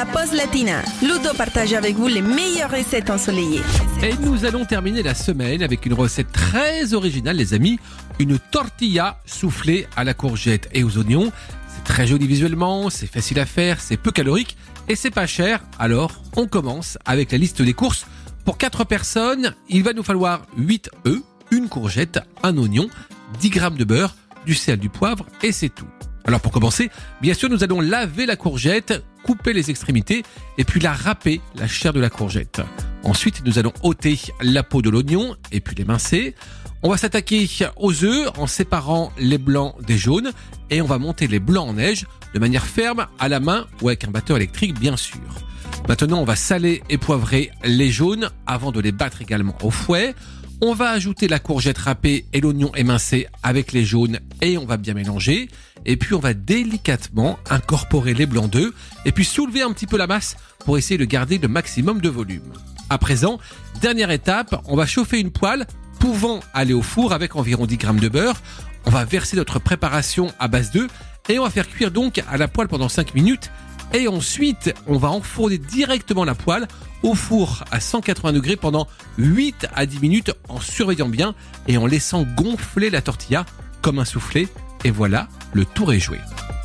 la pause latina. Ludo partage avec vous les meilleures recettes ensoleillées. Et nous allons terminer la semaine avec une recette très originale, les amis. Une tortilla soufflée à la courgette et aux oignons. C'est très joli visuellement, c'est facile à faire, c'est peu calorique et c'est pas cher. Alors, on commence avec la liste des courses. Pour 4 personnes, il va nous falloir 8 œufs, une courgette, un oignon, 10 grammes de beurre, du sel, du poivre et c'est tout. Alors pour commencer, bien sûr, nous allons laver la courgette, couper les extrémités et puis la râper, la chair de la courgette. Ensuite, nous allons ôter la peau de l'oignon et puis l'émincer. On va s'attaquer aux œufs en séparant les blancs des jaunes et on va monter les blancs en neige de manière ferme à la main ou avec un batteur électrique bien sûr. Maintenant, on va saler et poivrer les jaunes avant de les battre également au fouet. On va ajouter la courgette râpée et l'oignon émincé avec les jaunes et on va bien mélanger. Et puis on va délicatement incorporer les blancs d'œufs et puis soulever un petit peu la masse pour essayer de garder le maximum de volume. À présent, dernière étape, on va chauffer une poêle pouvant aller au four avec environ 10 grammes de beurre. On va verser notre préparation à base d'œufs et on va faire cuire donc à la poêle pendant 5 minutes. Et ensuite, on va enfourner directement la poêle au four à 180 degrés pendant 8 à 10 minutes en surveillant bien et en laissant gonfler la tortilla comme un soufflet. Et voilà, le tour est joué.